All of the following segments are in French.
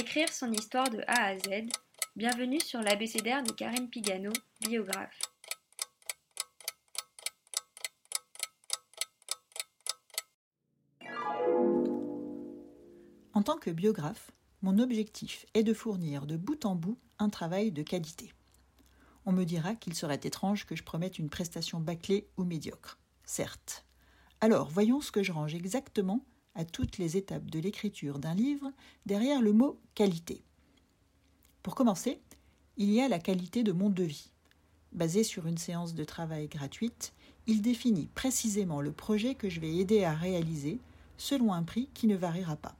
Écrire son histoire de A à Z. Bienvenue sur l'abécédaire de Karen Pigano, biographe. En tant que biographe, mon objectif est de fournir de bout en bout un travail de qualité. On me dira qu'il serait étrange que je promette une prestation bâclée ou médiocre. Certes. Alors, voyons ce que je range exactement à toutes les étapes de l'écriture d'un livre derrière le mot qualité. Pour commencer, il y a la qualité de mon devis. Basé sur une séance de travail gratuite, il définit précisément le projet que je vais aider à réaliser selon un prix qui ne variera pas.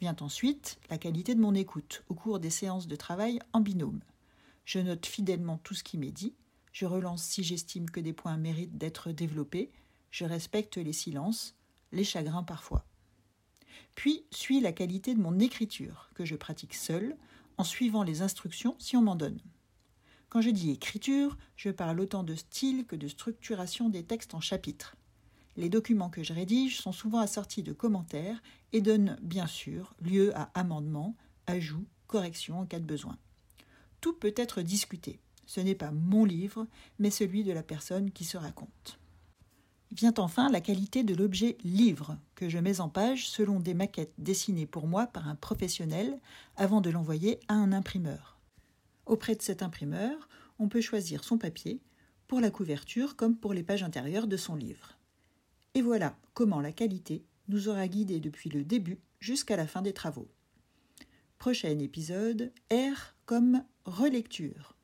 Vient ensuite la qualité de mon écoute au cours des séances de travail en binôme. Je note fidèlement tout ce qui m'est dit, je relance si j'estime que des points méritent d'être développés, je respecte les silences, les chagrins parfois. Puis suit la qualité de mon écriture, que je pratique seul, en suivant les instructions si on m'en donne. Quand je dis écriture, je parle autant de style que de structuration des textes en chapitres. Les documents que je rédige sont souvent assortis de commentaires et donnent bien sûr lieu à amendements, ajouts, corrections en cas de besoin. Tout peut être discuté. Ce n'est pas mon livre, mais celui de la personne qui se raconte. Vient enfin la qualité de l'objet livre que je mets en page selon des maquettes dessinées pour moi par un professionnel avant de l'envoyer à un imprimeur. Auprès de cet imprimeur, on peut choisir son papier pour la couverture comme pour les pages intérieures de son livre. Et voilà comment la qualité nous aura guidés depuis le début jusqu'à la fin des travaux. Prochain épisode, R comme relecture.